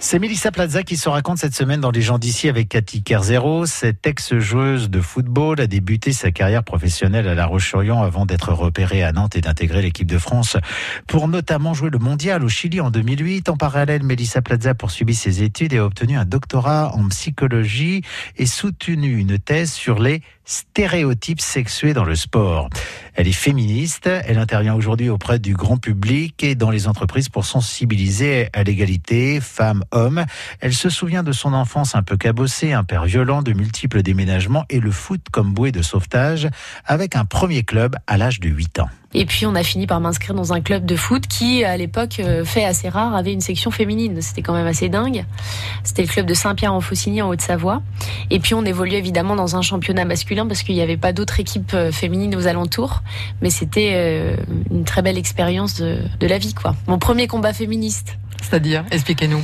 C'est Melissa Plaza qui se raconte cette semaine dans Les gens d'ici avec Cathy Kerzero. Cette ex-joueuse de football a débuté sa carrière professionnelle à La Roche-sur-Yon avant d'être repérée à Nantes et d'intégrer l'équipe de France pour notamment jouer le mondial au Chili en 2008. En parallèle, Melissa Plaza poursuivit ses études et a obtenu un doctorat en psychologie et soutenu une thèse sur les stéréotypes sexués dans le sport. Elle est féministe, elle intervient aujourd'hui auprès du grand public et dans les entreprises pour sensibiliser à l'égalité femmes-hommes. Elle se souvient de son enfance un peu cabossée, un père violent, de multiples déménagements et le foot comme bouée de sauvetage avec un premier club à l'âge de 8 ans. Et puis on a fini par m'inscrire dans un club de foot qui, à l'époque, euh, fait assez rare, avait une section féminine. C'était quand même assez dingue. C'était le club de Saint-Pierre-en-Faucigny en Haute-Savoie. Et puis on évoluait évidemment dans un championnat masculin parce qu'il n'y avait pas d'autres équipes euh, féminines aux alentours. Mais c'était euh, une très belle expérience de, de la vie, quoi. Mon premier combat féministe. C'est-à-dire, expliquez-nous.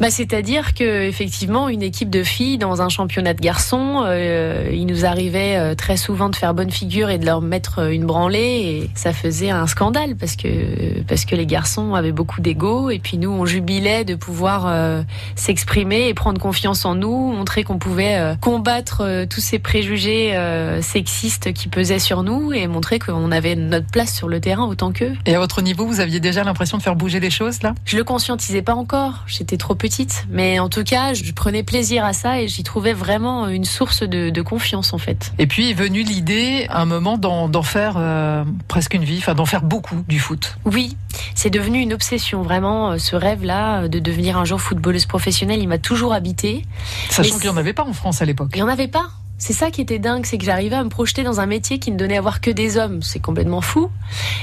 Bah, c'est-à-dire que effectivement, une équipe de filles dans un championnat de garçons, euh, il nous arrivait euh, très souvent de faire bonne figure et de leur mettre euh, une branlée, et ça faisait un scandale parce que parce que les garçons avaient beaucoup d'ego, et puis nous, on jubilait de pouvoir euh, s'exprimer et prendre confiance en nous, montrer qu'on pouvait combattre tous ces préjugés sexistes qui pesaient sur nous et montrer qu'on avait notre place sur le terrain autant qu'eux. Et à votre niveau, vous aviez déjà l'impression de faire bouger les choses là? Je le conscientisais pas encore, j'étais trop petite. Mais en tout cas, je prenais plaisir à ça et j'y trouvais vraiment une source de, de, confiance en fait. Et puis est venue l'idée, à un moment, d'en faire euh, presque une vie, enfin d'en faire beaucoup du foot. Oui, c'est devenu une obsession, vraiment, ce rêve-là de devenir un jour footballeuse professionnelle, il m'a toujours habité. Sachant qu'il n'y en avait pas en France à l'époque. Il n'y en avait pas. C'est ça qui était dingue, c'est que j'arrivais à me projeter dans un métier qui ne donnait à voir que des hommes. C'est complètement fou.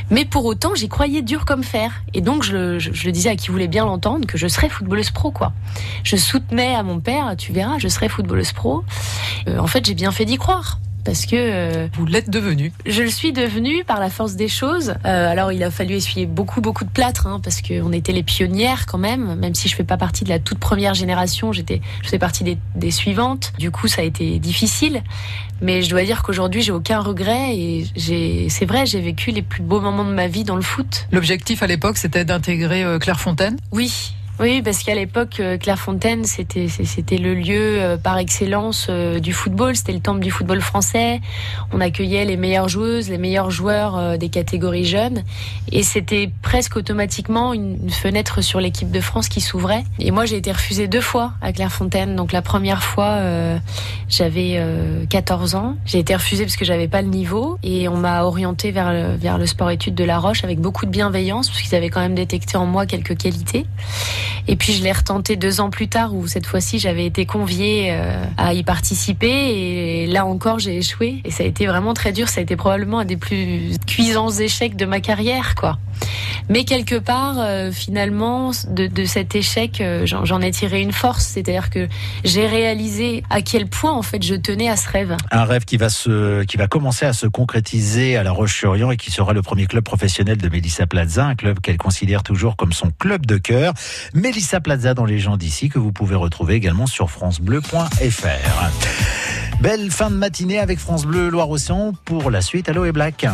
Mais pour autant, j'y croyais dur comme fer. Et donc, je, le disais à qui voulait bien l'entendre que je serais footballeuse pro, quoi. Je soutenais à mon père, tu verras, je serais footballeuse pro. Euh, en fait, j'ai bien fait d'y croire parce que euh, vous l'êtes devenu. Je le suis devenu par la force des choses. Euh, alors il a fallu essuyer beaucoup beaucoup de plâtre hein, parce qu'on était les pionnières quand même. Même si je fais pas partie de la toute première génération, j'étais je faisais partie des, des, suivantes. Du coup ça a été difficile, mais je dois dire qu'aujourd'hui j'ai aucun regret et j'ai c'est vrai j'ai vécu les plus beaux moments de ma vie dans le foot. L'objectif à l'époque c'était d'intégrer euh, Clairefontaine? Oui, oui, parce qu'à l'époque, Clairefontaine, c'était c'était le lieu par excellence du football. C'était le temple du football français. On accueillait les meilleures joueuses, les meilleurs joueurs des catégories jeunes, et c'était presque automatiquement une fenêtre sur l'équipe de France qui s'ouvrait. Et moi, j'ai été refusée deux fois à Clairefontaine. Donc la première fois, euh, j'avais euh, 14 ans. J'ai été refusée parce que j'avais pas le niveau, et on m'a orientée vers le, vers le sport-études de La Roche avec beaucoup de bienveillance, parce qu'ils avaient quand même détecté en moi quelques qualités. Et puis je l'ai retenté deux ans plus tard où cette fois-ci j'avais été conviée euh, à y participer et là encore j'ai échoué et ça a été vraiment très dur. Ça a été probablement un des plus cuisants échecs de ma carrière, quoi. Mais quelque part, euh, finalement, de, cet échec, euh, j'en ai tiré une force. C'est-à-dire que j'ai réalisé à quel point, en fait, je tenais à ce rêve. Un rêve qui va se, qui va commencer à se concrétiser à La Roche-sur-Yon et qui sera le premier club professionnel de Mélissa Plaza, un club qu'elle considère toujours comme son club de cœur. Mélissa Plaza dans les gens d'ici, que vous pouvez retrouver également sur francebleu.fr. Belle fin de matinée avec France Bleu Loire-Océan pour la suite. Allo et Black.